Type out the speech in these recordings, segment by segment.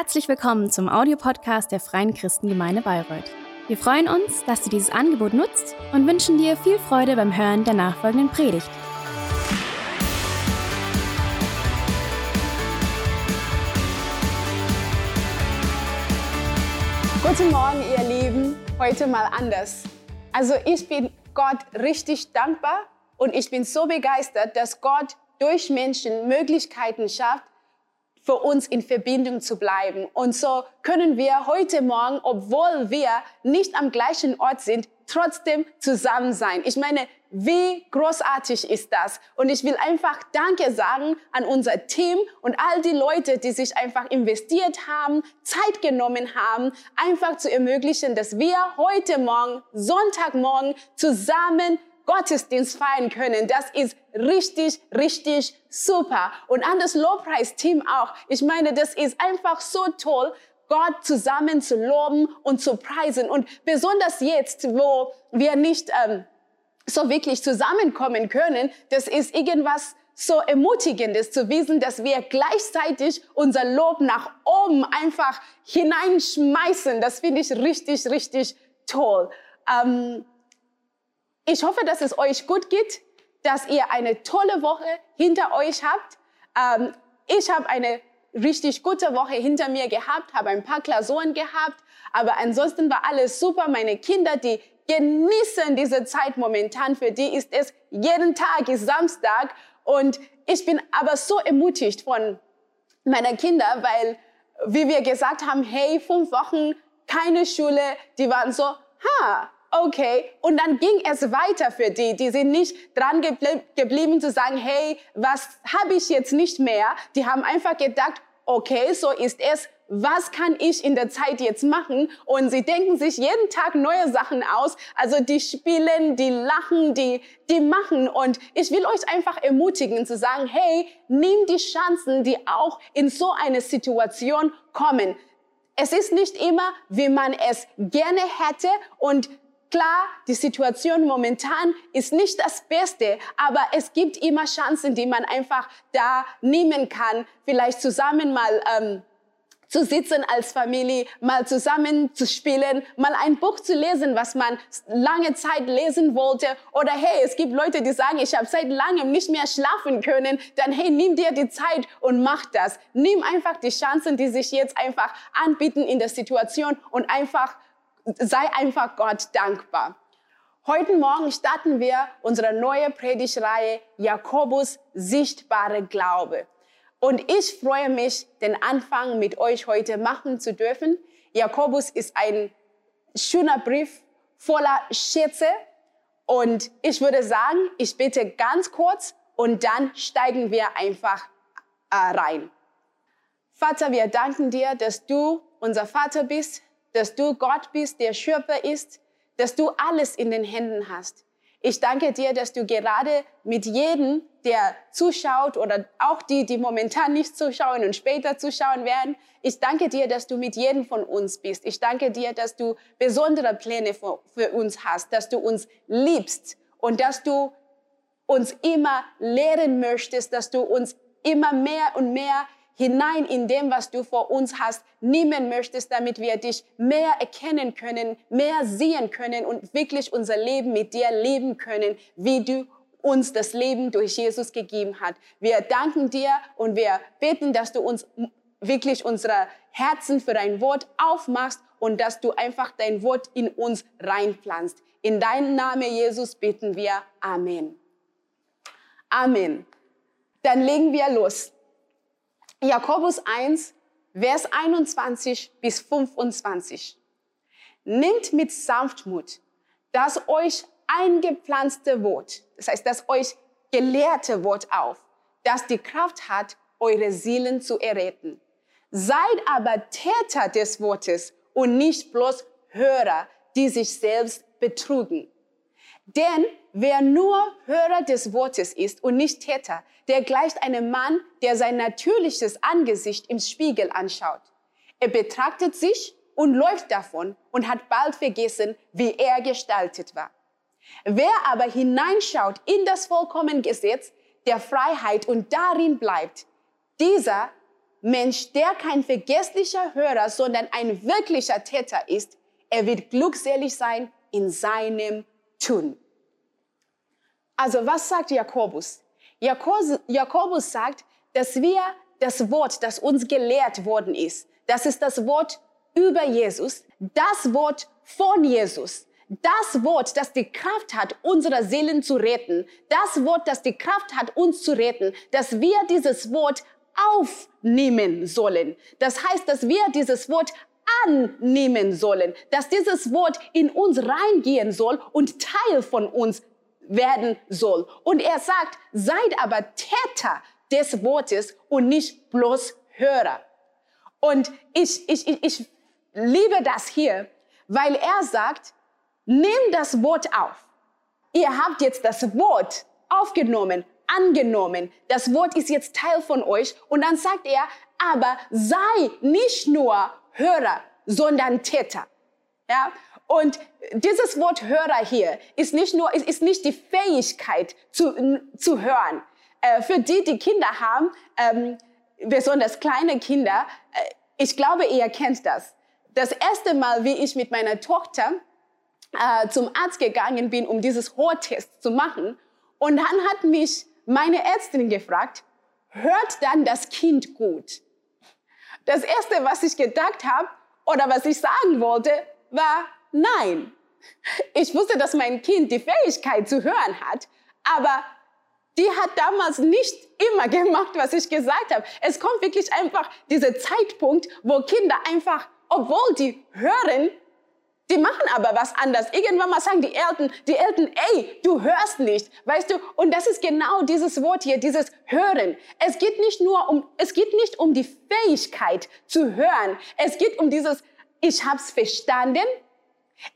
Herzlich willkommen zum Audiopodcast der Freien Christengemeinde Bayreuth. Wir freuen uns, dass du dieses Angebot nutzt und wünschen dir viel Freude beim Hören der nachfolgenden Predigt. Guten Morgen, ihr Lieben. Heute mal anders. Also ich bin Gott richtig dankbar und ich bin so begeistert, dass Gott durch Menschen Möglichkeiten schafft, für uns in Verbindung zu bleiben. Und so können wir heute Morgen, obwohl wir nicht am gleichen Ort sind, trotzdem zusammen sein. Ich meine, wie großartig ist das? Und ich will einfach Danke sagen an unser Team und all die Leute, die sich einfach investiert haben, Zeit genommen haben, einfach zu ermöglichen, dass wir heute Morgen, Sonntagmorgen zusammen Gottesdienst feiern können. Das ist richtig, richtig super. Und an das Lobpreisteam auch. Ich meine, das ist einfach so toll, Gott zusammen zu loben und zu preisen. Und besonders jetzt, wo wir nicht ähm, so wirklich zusammenkommen können, das ist irgendwas so ermutigendes zu wissen, dass wir gleichzeitig unser Lob nach oben einfach hineinschmeißen. Das finde ich richtig, richtig toll. Ähm, ich hoffe, dass es euch gut geht, dass ihr eine tolle Woche hinter euch habt. Ähm, ich habe eine richtig gute Woche hinter mir gehabt, habe ein paar Klausuren gehabt, aber ansonsten war alles super. Meine Kinder, die genießen diese Zeit momentan. Für die ist es jeden Tag ist Samstag und ich bin aber so ermutigt von meiner Kinder, weil wie wir gesagt haben, hey, fünf Wochen keine Schule, die waren so, ha, okay. Und dann ging es weiter für die. Die sind nicht dran geblieben zu sagen, hey, was habe ich jetzt nicht mehr? Die haben einfach gedacht, okay, so ist es. Was kann ich in der Zeit jetzt machen? Und sie denken sich jeden Tag neue Sachen aus. Also die spielen, die lachen, die, die machen. Und ich will euch einfach ermutigen zu sagen, hey, nimm die Chancen, die auch in so eine Situation kommen. Es ist nicht immer, wie man es gerne hätte und Klar, die Situation momentan ist nicht das Beste, aber es gibt immer Chancen, die man einfach da nehmen kann. Vielleicht zusammen mal ähm, zu sitzen als Familie, mal zusammen zu spielen, mal ein Buch zu lesen, was man lange Zeit lesen wollte. Oder hey, es gibt Leute, die sagen, ich habe seit langem nicht mehr schlafen können. Dann hey, nimm dir die Zeit und mach das. Nimm einfach die Chancen, die sich jetzt einfach anbieten in der Situation und einfach sei einfach Gott dankbar. Heute Morgen starten wir unsere neue Predigtreihe Jakobus sichtbare Glaube. Und ich freue mich, den Anfang mit euch heute machen zu dürfen. Jakobus ist ein schöner Brief voller Schätze. Und ich würde sagen, ich bitte ganz kurz und dann steigen wir einfach äh, rein. Vater, wir danken dir, dass du unser Vater bist, dass du Gott bist, der Schöpfer ist, dass du alles in den Händen hast. Ich danke dir, dass du gerade mit jedem, der zuschaut oder auch die, die momentan nicht zuschauen und später zuschauen werden, ich danke dir, dass du mit jedem von uns bist. Ich danke dir, dass du besondere Pläne für, für uns hast, dass du uns liebst und dass du uns immer lehren möchtest, dass du uns immer mehr und mehr hinein in dem, was du vor uns hast, nehmen möchtest, damit wir dich mehr erkennen können, mehr sehen können und wirklich unser Leben mit dir leben können, wie du uns das Leben durch Jesus gegeben hat. Wir danken dir und wir beten, dass du uns wirklich unsere Herzen für dein Wort aufmachst und dass du einfach dein Wort in uns reinpflanzt. In deinem Namen, Jesus, beten wir. Amen. Amen. Dann legen wir los. Jakobus 1, Vers 21 bis 25. Nimmt mit Sanftmut das euch eingepflanzte Wort, das heißt das euch gelehrte Wort auf, das die Kraft hat, eure Seelen zu erretten. Seid aber Täter des Wortes und nicht bloß Hörer, die sich selbst betrugen. Denn wer nur Hörer des Wortes ist und nicht Täter, der gleicht einem Mann, der sein natürliches Angesicht im Spiegel anschaut. Er betrachtet sich und läuft davon und hat bald vergessen, wie er gestaltet war. Wer aber hineinschaut in das vollkommene Gesetz der Freiheit und darin bleibt, dieser Mensch, der kein vergesslicher Hörer, sondern ein wirklicher Täter ist, er wird glückselig sein in seinem Tun. Also was sagt Jakobus? Jakobus sagt, dass wir das Wort, das uns gelehrt worden ist, das ist das Wort über Jesus, das Wort von Jesus, das Wort, das die Kraft hat, unsere Seelen zu retten, das Wort, das die Kraft hat, uns zu retten, dass wir dieses Wort aufnehmen sollen. Das heißt, dass wir dieses Wort annehmen sollen, dass dieses Wort in uns reingehen soll und Teil von uns werden soll. Und er sagt, seid aber Täter des Wortes und nicht bloß Hörer. Und ich, ich, ich, ich liebe das hier, weil er sagt, nimm das Wort auf. Ihr habt jetzt das Wort aufgenommen, angenommen. Das Wort ist jetzt Teil von euch. Und dann sagt er, aber sei nicht nur Hörer, sondern Täter. Ja? Und dieses Wort Hörer hier ist nicht nur, ist, ist nicht die Fähigkeit zu, zu hören. Äh, für die, die Kinder haben, ähm, besonders kleine Kinder, äh, ich glaube, ihr kennt das. Das erste Mal, wie ich mit meiner Tochter äh, zum Arzt gegangen bin, um dieses Hörtest zu machen, und dann hat mich meine Ärztin gefragt, hört dann das Kind gut? Das erste, was ich gedacht habe oder was ich sagen wollte, war nein. Ich wusste, dass mein Kind die Fähigkeit zu hören hat, aber die hat damals nicht immer gemacht, was ich gesagt habe. Es kommt wirklich einfach dieser Zeitpunkt, wo Kinder einfach, obwohl die hören, die machen aber was anders. Irgendwann mal sagen die Eltern, die Eltern, ey, du hörst nicht, weißt du? Und das ist genau dieses Wort hier, dieses Hören. Es geht nicht nur um, es geht nicht um die Fähigkeit zu hören. Es geht um dieses, ich hab's verstanden,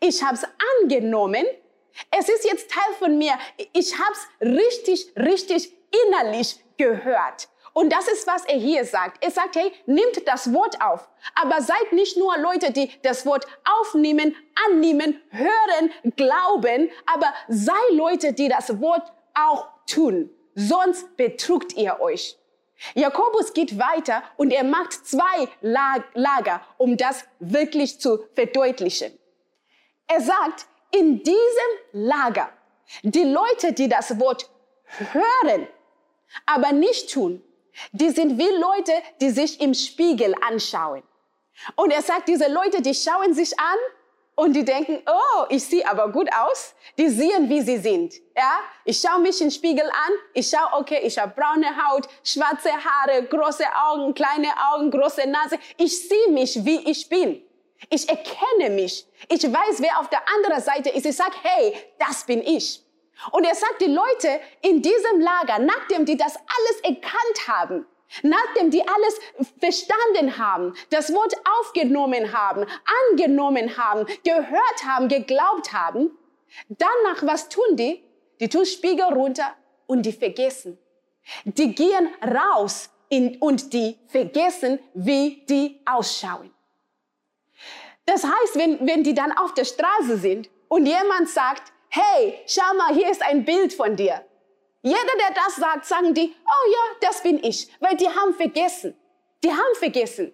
ich hab's angenommen, es ist jetzt Teil von mir. Ich hab's richtig, richtig innerlich gehört. Und das ist, was er hier sagt. Er sagt, hey, nimmt das Wort auf. Aber seid nicht nur Leute, die das Wort aufnehmen, annehmen, hören, glauben, aber sei Leute, die das Wort auch tun. Sonst betrugt ihr euch. Jakobus geht weiter und er macht zwei Lager, um das wirklich zu verdeutlichen. Er sagt, in diesem Lager, die Leute, die das Wort hören, aber nicht tun, die sind wie Leute, die sich im Spiegel anschauen. Und er sagt, diese Leute, die schauen sich an und die denken, oh, ich sehe aber gut aus. Die sehen, wie sie sind. Ja, ich schaue mich im Spiegel an. Ich schaue, okay, ich habe braune Haut, schwarze Haare, große Augen, kleine Augen, große Nase. Ich sehe mich, wie ich bin. Ich erkenne mich. Ich weiß, wer auf der anderen Seite ist. Ich sage, hey, das bin ich. Und er sagt, die Leute in diesem Lager, nachdem die das alles erkannt haben, nachdem die alles verstanden haben, das Wort aufgenommen haben, angenommen haben, gehört haben, geglaubt haben, danach, was tun die? Die tun Spiegel runter und die vergessen. Die gehen raus in, und die vergessen, wie die ausschauen. Das heißt, wenn, wenn die dann auf der Straße sind und jemand sagt, hey, schau mal, hier ist ein Bild von dir. Jeder, der das sagt, sagen die, oh ja, das bin ich, weil die haben vergessen. Die haben vergessen.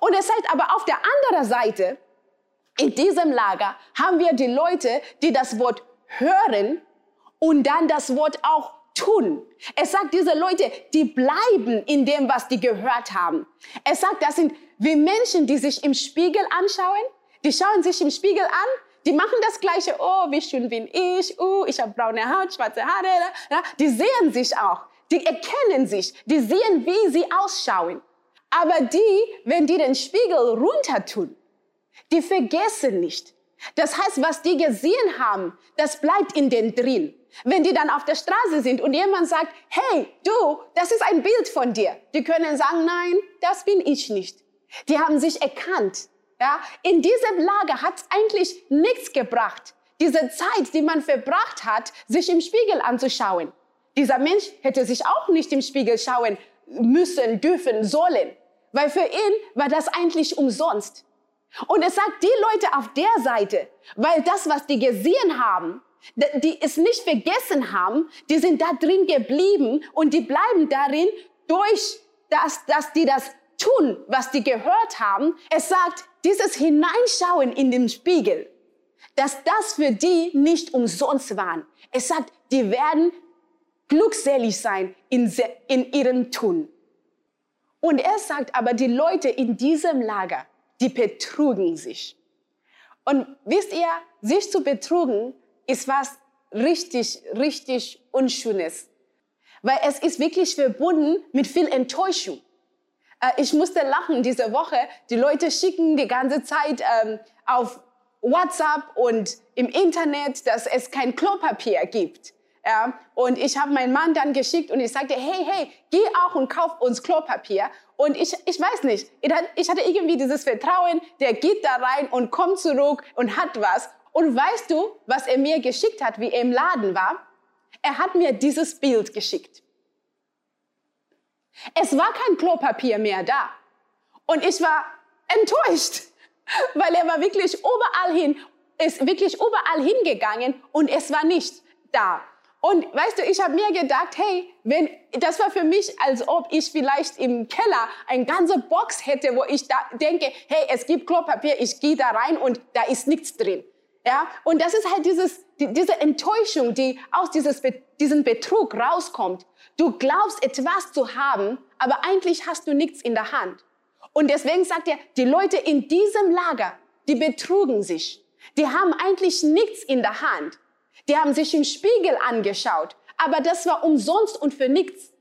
Und es sagt aber auf der anderen Seite, in diesem Lager haben wir die Leute, die das Wort hören und dann das Wort auch tun. Es sagt, diese Leute, die bleiben in dem, was die gehört haben. Es sagt, das sind wie Menschen, die sich im Spiegel anschauen. Die schauen sich im Spiegel an die machen das Gleiche. Oh, wie schön bin ich. Oh, ich habe braune Haut, schwarze Haare. Ja, die sehen sich auch. Die erkennen sich. Die sehen, wie sie ausschauen. Aber die, wenn die den Spiegel runter tun, die vergessen nicht. Das heißt, was die gesehen haben, das bleibt in den drin. Wenn die dann auf der Straße sind und jemand sagt, hey, du, das ist ein Bild von dir. Die können sagen, nein, das bin ich nicht. Die haben sich erkannt. Ja, in diesem Lager hat es eigentlich nichts gebracht. Diese Zeit, die man verbracht hat, sich im Spiegel anzuschauen. Dieser Mensch hätte sich auch nicht im Spiegel schauen müssen, dürfen, sollen. Weil für ihn war das eigentlich umsonst. Und es sagt, die Leute auf der Seite, weil das, was die gesehen haben, die es nicht vergessen haben, die sind da drin geblieben und die bleiben darin durch das, dass die das tun, was die gehört haben. Es sagt, dieses Hineinschauen in den Spiegel, dass das für die nicht umsonst waren. Es sagt, die werden glückselig sein in, in ihrem Tun. Und er sagt aber, die Leute in diesem Lager, die betrugen sich. Und wisst ihr, sich zu betrügen ist was richtig, richtig Unschönes. Weil es ist wirklich verbunden mit viel Enttäuschung. Äh, ich musste lachen diese Woche. Die Leute schicken die ganze Zeit ähm, auf WhatsApp und im Internet, dass es kein Klopapier gibt. Ja, und ich habe meinen Mann dann geschickt und ich sagte, hey, hey, geh auch und kauf uns Klopapier. Und ich, ich weiß nicht, ich hatte irgendwie dieses Vertrauen, der geht da rein und kommt zurück und hat was. Und weißt du, was er mir geschickt hat, wie er im Laden war? Er hat mir dieses Bild geschickt. Es war kein Klopapier mehr da. Und ich war enttäuscht, weil er war wirklich überall hin, ist wirklich überall hingegangen und es war nicht da. Und weißt du, ich habe mir gedacht, hey, wenn das war für mich, als ob ich vielleicht im Keller eine ganze Box hätte, wo ich da denke, hey, es gibt Klopapier, ich gehe da rein und da ist nichts drin. Ja, und das ist halt dieses, die, diese Enttäuschung, die aus dieses, diesem Betrug rauskommt. Du glaubst etwas zu haben, aber eigentlich hast du nichts in der Hand. Und deswegen sagt er, die Leute in diesem Lager, die betrugen sich. Die haben eigentlich nichts in der Hand. Die haben sich im Spiegel angeschaut, aber das war umsonst und für nichts.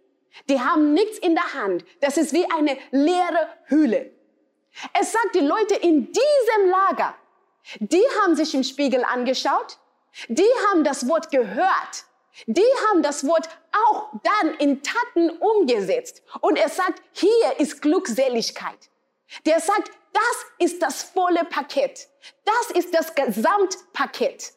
Die haben nichts in der Hand. Das ist wie eine leere Hülle. Es sagt, die Leute in diesem Lager, die haben sich im Spiegel angeschaut, die haben das Wort gehört, die haben das Wort auch dann in Taten umgesetzt. Und er sagt, hier ist Glückseligkeit. Der sagt, das ist das volle Paket. Das ist das Gesamtpaket.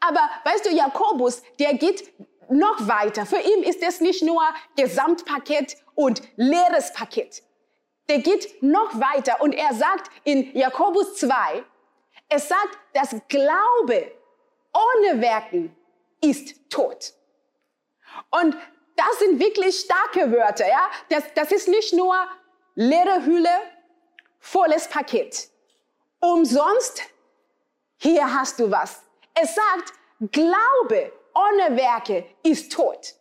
Aber weißt du, Jakobus, der geht noch weiter. Für ihn ist es nicht nur Gesamtpaket und leeres Paket. Der geht noch weiter und er sagt in Jakobus 2, es sagt, dass Glaube ohne Werken ist tot. Und das sind wirklich starke Wörter, ja. Das, das ist nicht nur leere Hülle, volles Paket. Umsonst, hier hast du was. Es sagt, Glaube ohne Werke ist tot.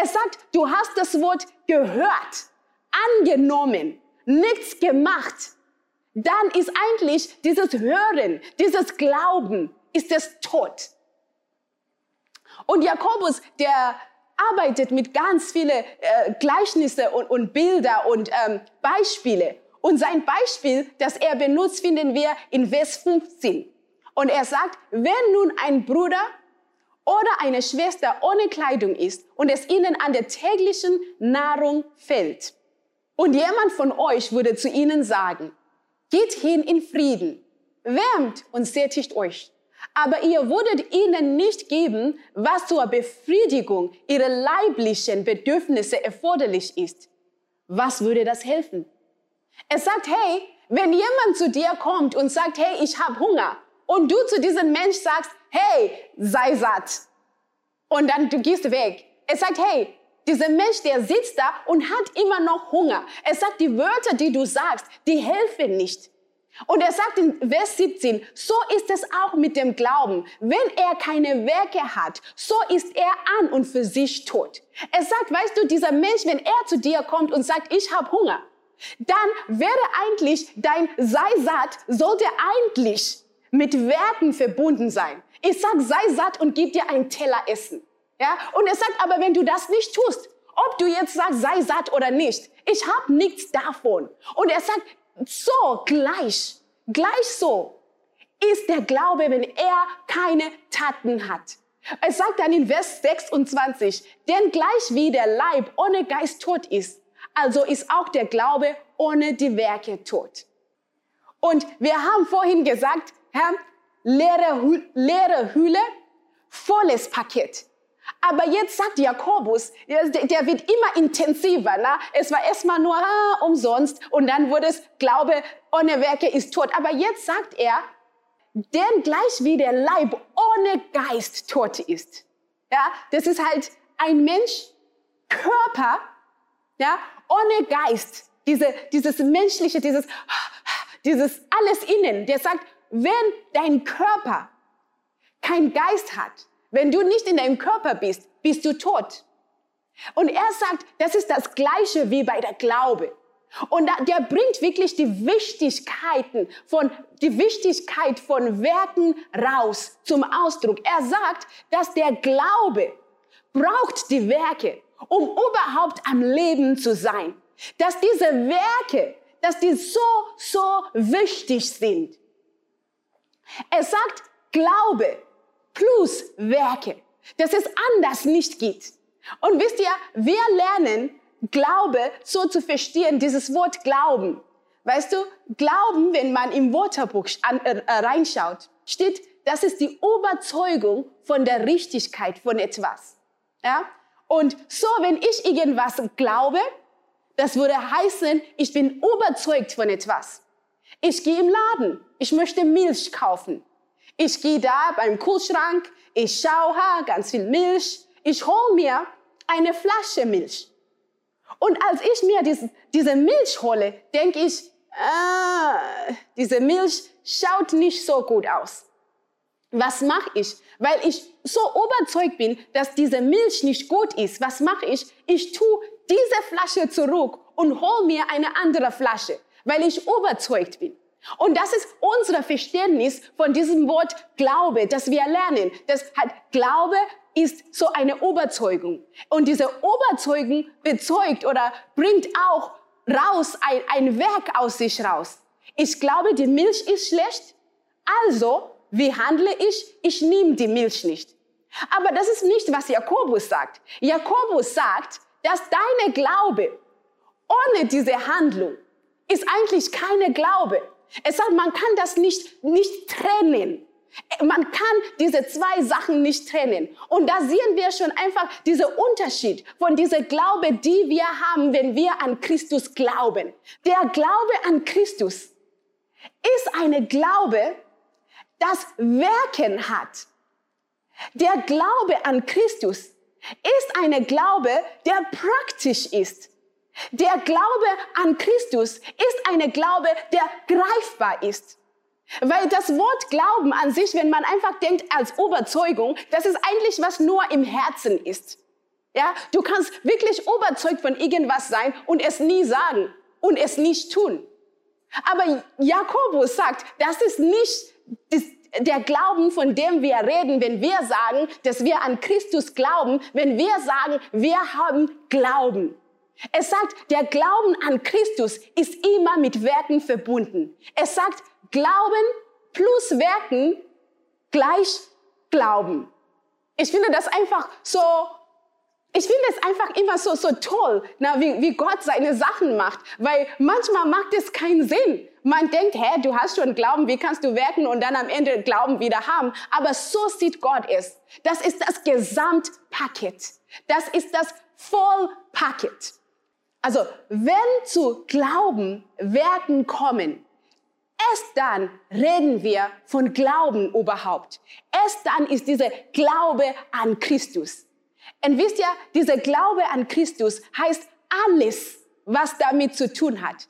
Es sagt, du hast das Wort gehört, angenommen, nichts gemacht. Dann ist eigentlich dieses Hören, dieses Glauben, ist es tot. Und Jakobus, der arbeitet mit ganz vielen äh, Gleichnisse und, und Bilder und ähm, Beispiele. Und sein Beispiel, das er benutzt, finden wir in Vers 15. Und er sagt, wenn nun ein Bruder oder eine Schwester ohne Kleidung ist und es ihnen an der täglichen Nahrung fällt, und jemand von euch würde zu ihnen sagen, geht hin in Frieden, wärmt und sättigt euch. Aber ihr würdet ihnen nicht geben, was zur Befriedigung ihrer leiblichen Bedürfnisse erforderlich ist. Was würde das helfen? Es sagt, hey, wenn jemand zu dir kommt und sagt, hey, ich habe Hunger, und du zu diesem Mensch sagst, hey, sei satt. Und dann du gehst weg. Er sagt, hey, dieser Mensch, der sitzt da und hat immer noch Hunger. Er sagt, die Wörter, die du sagst, die helfen nicht. Und er sagt in Vers 17, so ist es auch mit dem Glauben. Wenn er keine Werke hat, so ist er an und für sich tot. Er sagt, weißt du, dieser Mensch, wenn er zu dir kommt und sagt, ich habe Hunger, dann wäre eigentlich dein sei satt, sollte eigentlich mit Werten verbunden sein. Ich sag, sei satt und gib dir einen Teller Essen. Ja? Und er sagt, aber wenn du das nicht tust, ob du jetzt sagst, sei satt oder nicht, ich habe nichts davon. Und er sagt, so gleich, gleich so ist der Glaube, wenn er keine Taten hat. Er sagt dann in Vers 26, denn gleich wie der Leib ohne Geist tot ist, also ist auch der Glaube ohne die Werke tot. Und wir haben vorhin gesagt, Herr, leere, leere Hülle, volles Paket. Aber jetzt sagt Jakobus, der wird immer intensiver. Na? Es war erstmal nur ah, umsonst und dann wurde es, Glaube ohne Werke ist tot. Aber jetzt sagt er, denn gleich wie der Leib ohne Geist tot ist. Ja, das ist halt ein Mensch, Körper, ja, ohne Geist. diese, dieses menschliche, dieses, dieses alles innen, der sagt, wenn dein Körper kein Geist hat, wenn du nicht in deinem Körper bist, bist du tot. Und er sagt, das ist das Gleiche wie bei der Glaube. Und der bringt wirklich die Wichtigkeiten von, die Wichtigkeit von Werken raus zum Ausdruck. Er sagt, dass der Glaube braucht die Werke, um überhaupt am Leben zu sein. Dass diese Werke, dass die so, so wichtig sind. Er sagt, Glaube plus Werke, dass es anders nicht geht. Und wisst ihr, wir lernen Glaube so zu verstehen, dieses Wort Glauben. Weißt du, Glauben, wenn man im Wörterbuch äh, reinschaut, steht, das ist die Überzeugung von der Richtigkeit von etwas. Ja? Und so, wenn ich irgendwas glaube, das würde heißen, ich bin überzeugt von etwas. Ich gehe im Laden, ich möchte Milch kaufen. Ich gehe da beim Kühlschrank, ich schaue, ha, ganz viel Milch. Ich hole mir eine Flasche Milch. Und als ich mir diese, diese Milch hole, denke ich, ah, diese Milch schaut nicht so gut aus. Was mache ich? Weil ich so überzeugt bin, dass diese Milch nicht gut ist. Was mache ich? Ich tue diese Flasche zurück und hole mir eine andere Flasche, weil ich überzeugt bin. Und das ist unser Verständnis von diesem Wort Glaube, das wir lernen. Das hat Glaube ist so eine Überzeugung. Und diese Überzeugung bezeugt oder bringt auch raus ein, ein Werk aus sich raus. Ich glaube, die Milch ist schlecht. Also, wie handle ich? Ich nehme die Milch nicht. Aber das ist nicht, was Jakobus sagt. Jakobus sagt, dass deine Glaube ohne diese Handlung ist eigentlich keine Glaube. Es sagt, man kann das nicht, nicht trennen. Man kann diese zwei Sachen nicht trennen. Und da sehen wir schon einfach diesen Unterschied von dieser Glaube, die wir haben, wenn wir an Christus glauben. Der Glaube an Christus ist eine Glaube, das Werken hat. Der Glaube an Christus ist eine Glaube, der praktisch ist. Der Glaube an Christus ist eine Glaube, der greifbar ist. Weil das Wort Glauben an sich, wenn man einfach denkt als Überzeugung, das ist eigentlich was nur im Herzen ist. Ja, du kannst wirklich überzeugt von irgendwas sein und es nie sagen und es nicht tun. Aber Jakobus sagt, das ist nicht der Glauben, von dem wir reden, wenn wir sagen, dass wir an Christus glauben, wenn wir sagen, wir haben Glauben. Es sagt, der Glauben an Christus ist immer mit Werken verbunden. Es sagt, Glauben plus Werken gleich Glauben. Ich finde das einfach so, ich finde es einfach immer so, so toll, na, wie, wie Gott seine Sachen macht, weil manchmal macht es keinen Sinn. Man denkt, hä, du hast schon Glauben, wie kannst du werken und dann am Ende Glauben wieder haben? Aber so sieht Gott es. Das ist das Gesamtpaket. Das ist das Vollpaket. Also, wenn zu Glauben Werken kommen, Erst dann reden wir von Glauben überhaupt. Erst dann ist dieser Glaube an Christus. Und wisst ihr, dieser Glaube an Christus heißt alles, was damit zu tun hat.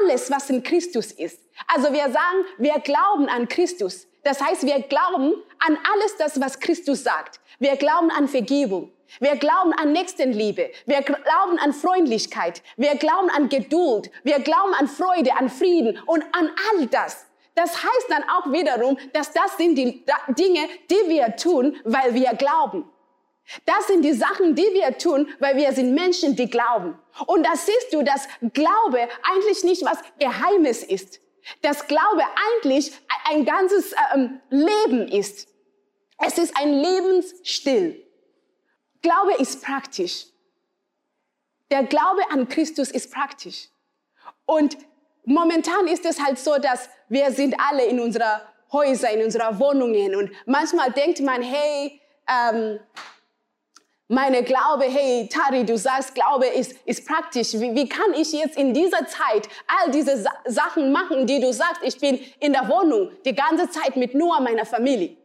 Alles, was in Christus ist. Also wir sagen, wir glauben an Christus. Das heißt, wir glauben an alles das, was Christus sagt. Wir glauben an Vergebung. Wir glauben an Nächstenliebe. Wir glauben an Freundlichkeit. Wir glauben an Geduld. Wir glauben an Freude, an Frieden und an all das. Das heißt dann auch wiederum, dass das sind die Dinge, die wir tun, weil wir glauben. Das sind die Sachen, die wir tun, weil wir sind Menschen, die glauben. Und da siehst du, dass Glaube eigentlich nicht was Geheimes ist. Dass Glaube eigentlich ein ganzes ähm, Leben ist. Es ist ein Lebensstil. Glaube ist praktisch. Der Glaube an Christus ist praktisch. Und momentan ist es halt so, dass wir sind alle in unserer Häuser, in unserer Wohnungen und manchmal denkt man, hey, ähm, meine Glaube, hey, Tari, du sagst, Glaube ist, ist praktisch. Wie, wie kann ich jetzt in dieser Zeit all diese Sa Sachen machen, die du sagst? Ich bin in der Wohnung die ganze Zeit mit nur meiner Familie.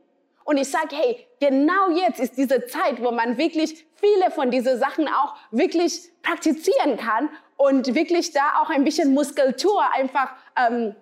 Und ich sage, hey, genau jetzt ist diese Zeit, wo man wirklich viele von diesen Sachen auch wirklich praktizieren kann. und wirklich da auch ein bisschen Muskulatur einfach ähm,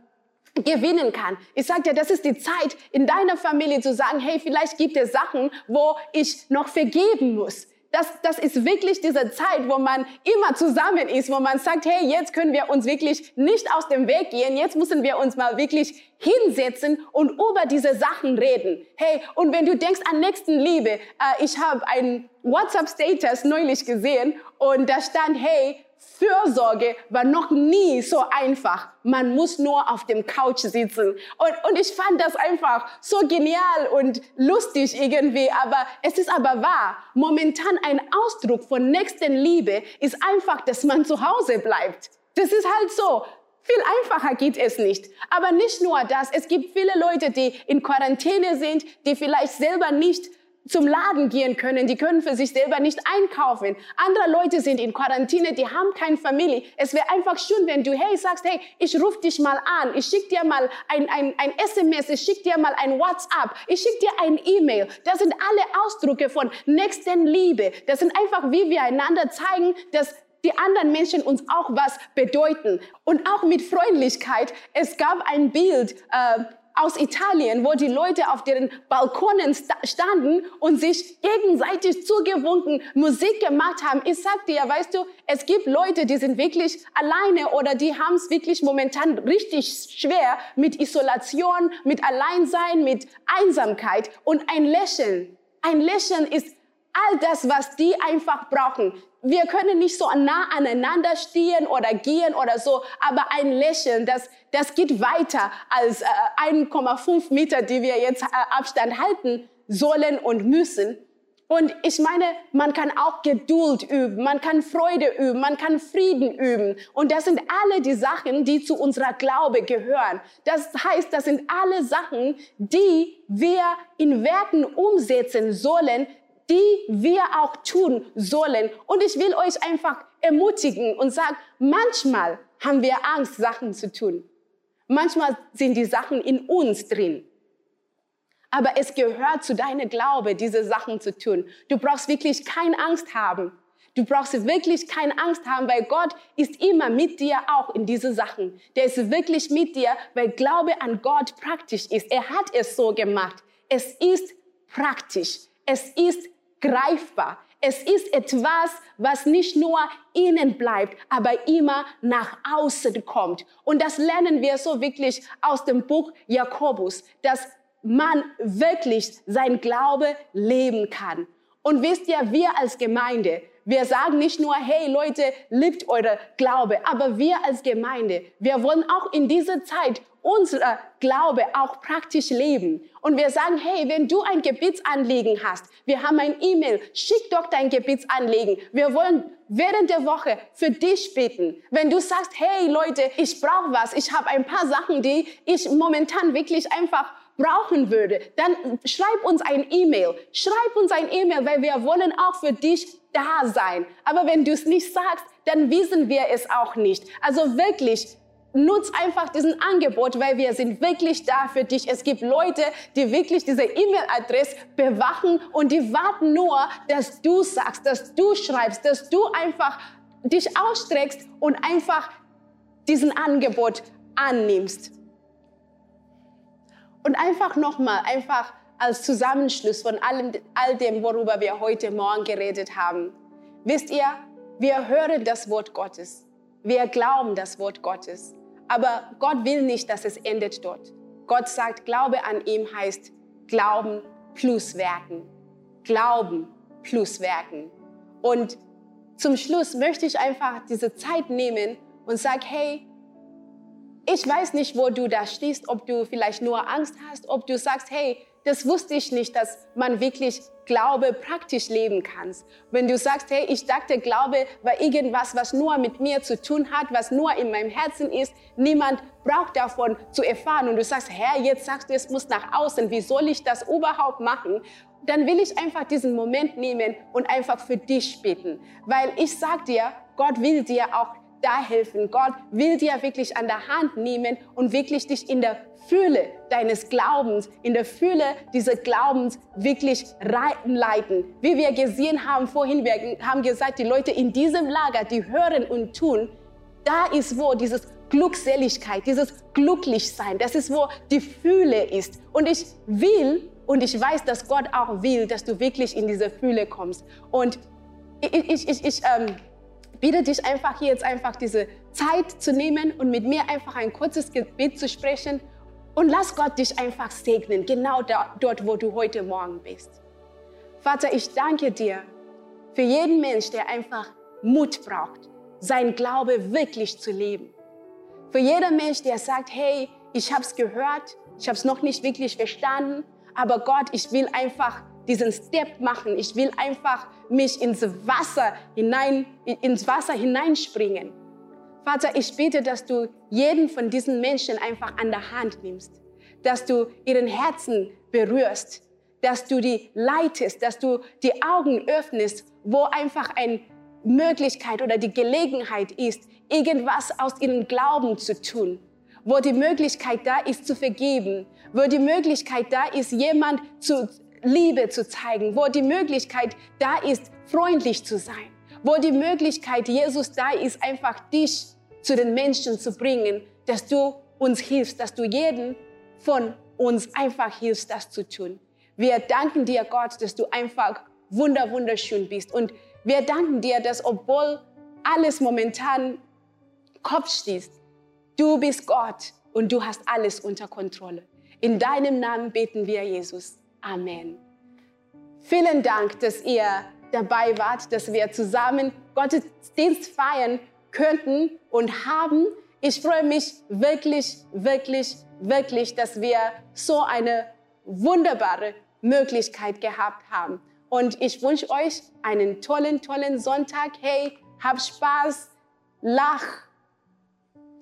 gewinnen kann. Ich sage dir, das ist die Zeit in deiner Familie zu sagen, hey, vielleicht gibt es Sachen, wo ich noch vergeben muss. Das, das ist wirklich diese Zeit, wo man immer zusammen ist, wo man sagt, hey, jetzt können wir uns wirklich nicht aus dem Weg gehen, jetzt müssen wir uns mal wirklich hinsetzen und über diese Sachen reden. Hey, und wenn du denkst an Nächstenliebe, äh, ich habe einen WhatsApp-Status neulich gesehen und da stand, hey, Fürsorge war noch nie so einfach. Man muss nur auf dem Couch sitzen. Und, und ich fand das einfach so genial und lustig irgendwie. Aber es ist aber wahr. Momentan ein Ausdruck von Nächstenliebe ist einfach, dass man zu Hause bleibt. Das ist halt so. Viel einfacher geht es nicht. Aber nicht nur das. Es gibt viele Leute, die in Quarantäne sind, die vielleicht selber nicht zum Laden gehen können, die können für sich selber nicht einkaufen. Andere Leute sind in Quarantäne, die haben keine Familie. Es wäre einfach schön, wenn du, hey, sagst, hey, ich rufe dich mal an, ich schicke dir mal ein, ein, ein SMS, ich schicke dir mal ein WhatsApp, ich schicke dir ein E-Mail. Das sind alle Ausdrücke von Nächstenliebe. Das sind einfach, wie wir einander zeigen, dass die anderen Menschen uns auch was bedeuten. Und auch mit Freundlichkeit. Es gab ein Bild, äh, aus Italien, wo die Leute auf deren Balkonen standen und sich gegenseitig zugewunken Musik gemacht haben. Ich sag dir, weißt du, es gibt Leute, die sind wirklich alleine oder die haben es wirklich momentan richtig schwer mit Isolation, mit Alleinsein, mit Einsamkeit und ein Lächeln. Ein Lächeln ist all das, was die einfach brauchen wir können nicht so nah aneinander stehen oder gehen oder so, aber ein Lächeln, das, das geht weiter als äh, 1,5 Meter, die wir jetzt äh, Abstand halten sollen und müssen. Und ich meine, man kann auch Geduld üben, man kann Freude üben, man kann Frieden üben. Und das sind alle die Sachen, die zu unserer Glaube gehören. Das heißt, das sind alle Sachen, die wir in Werten umsetzen sollen, die wir auch tun sollen. Und ich will euch einfach ermutigen und sagen, manchmal haben wir Angst, Sachen zu tun. Manchmal sind die Sachen in uns drin. Aber es gehört zu deinem Glaube, diese Sachen zu tun. Du brauchst wirklich keine Angst haben. Du brauchst wirklich keine Angst haben, weil Gott ist immer mit dir auch in diese Sachen. Der ist wirklich mit dir, weil Glaube an Gott praktisch ist. Er hat es so gemacht. Es ist praktisch. Es ist greifbar. Es ist etwas, was nicht nur innen bleibt, aber immer nach außen kommt. Und das lernen wir so wirklich aus dem Buch Jakobus, dass man wirklich sein Glaube leben kann. Und wisst ihr, wir als Gemeinde, wir sagen nicht nur, hey Leute, liebt eure Glaube, aber wir als Gemeinde, wir wollen auch in dieser Zeit unser Glaube auch praktisch leben. Und wir sagen, hey, wenn du ein Gebetsanliegen hast, wir haben ein E-Mail, schick doch dein Gebetsanliegen. Wir wollen während der Woche für dich beten. Wenn du sagst, hey Leute, ich brauche was, ich habe ein paar Sachen, die ich momentan wirklich einfach brauchen würde, dann schreib uns ein E-Mail. Schreib uns ein E-Mail, weil wir wollen auch für dich da sein. Aber wenn du es nicht sagst, dann wissen wir es auch nicht. Also wirklich, nutz einfach diesen Angebot, weil wir sind wirklich da für dich. Es gibt Leute, die wirklich diese E-Mail-Adresse bewachen und die warten nur, dass du sagst, dass du schreibst, dass du einfach dich ausstreckst und einfach diesen Angebot annimmst. Und einfach nochmal, einfach als Zusammenschluss von allem, all dem, worüber wir heute Morgen geredet haben. Wisst ihr, wir hören das Wort Gottes. Wir glauben das Wort Gottes. Aber Gott will nicht, dass es endet dort. Gott sagt, Glaube an ihm heißt Glauben plus Werken. Glauben plus Werken. Und zum Schluss möchte ich einfach diese Zeit nehmen und sagen, hey, ich weiß nicht, wo du da stehst, ob du vielleicht nur Angst hast, ob du sagst, hey, das wusste ich nicht, dass man wirklich Glaube praktisch leben kann. Wenn du sagst, hey, ich dachte, Glaube war irgendwas, was nur mit mir zu tun hat, was nur in meinem Herzen ist, niemand braucht davon zu erfahren und du sagst, Herr, jetzt sagst du, es muss nach außen, wie soll ich das überhaupt machen? Dann will ich einfach diesen Moment nehmen und einfach für dich beten, weil ich sag dir, Gott will dir auch da helfen. Gott will dir wirklich an der Hand nehmen und wirklich dich in der Fülle deines Glaubens, in der Fülle dieses Glaubens wirklich leiten. Wie wir gesehen haben vorhin, wir haben gesagt, die Leute in diesem Lager, die hören und tun, Da ist, wo dieses Glückseligkeit, dieses Glücklichsein, das ist, wo die Fühle ist. Und ich will und ich weiß, dass Gott auch will, dass du wirklich in diese Fühle kommst. Und ich, ich, ich, ich ähm, bitte dich einfach hier jetzt einfach diese Zeit zu nehmen und mit mir einfach ein kurzes Gebet zu sprechen. Und lass Gott dich einfach segnen, genau da, dort, wo du heute Morgen bist. Vater, ich danke dir für jeden Mensch, der einfach Mut braucht, sein Glaube wirklich zu leben. Für jeden Mensch, der sagt, hey, ich habe es gehört, ich habe es noch nicht wirklich verstanden, aber Gott, ich will einfach diesen Step machen. Ich will einfach mich ins Wasser hinein, ins Wasser hineinspringen. Vater, ich bitte, dass du jeden von diesen Menschen einfach an der Hand nimmst, dass du ihren Herzen berührst, dass du die leitest, dass du die Augen öffnest, wo einfach eine Möglichkeit oder die Gelegenheit ist, irgendwas aus ihrem Glauben zu tun, wo die Möglichkeit da ist zu vergeben, wo die Möglichkeit da ist, jemand zu Liebe zu zeigen, wo die Möglichkeit da ist, freundlich zu sein, wo die Möglichkeit, Jesus da ist, einfach dich zu den Menschen zu bringen, dass du uns hilfst, dass du jeden von uns einfach hilfst, das zu tun. Wir danken dir, Gott, dass du einfach wunder, wunderschön bist. Und wir danken dir, dass obwohl alles momentan Kopf stieß, du bist Gott und du hast alles unter Kontrolle. In deinem Namen beten wir, Jesus. Amen. Vielen Dank, dass ihr dabei wart, dass wir zusammen Gottesdienst feiern könnten und haben. Ich freue mich wirklich, wirklich, wirklich, dass wir so eine wunderbare Möglichkeit gehabt haben. Und ich wünsche euch einen tollen, tollen Sonntag. Hey, habt Spaß, lach,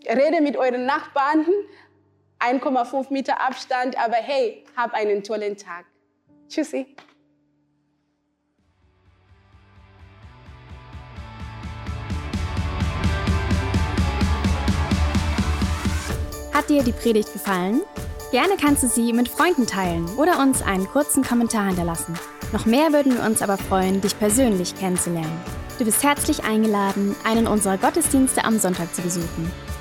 rede mit euren Nachbarn 1,5 Meter Abstand, aber hey, hab einen tollen Tag. Tschüssi. Hat dir die Predigt gefallen? Gerne kannst du sie mit Freunden teilen oder uns einen kurzen Kommentar hinterlassen. Noch mehr würden wir uns aber freuen, dich persönlich kennenzulernen. Du bist herzlich eingeladen, einen unserer Gottesdienste am Sonntag zu besuchen.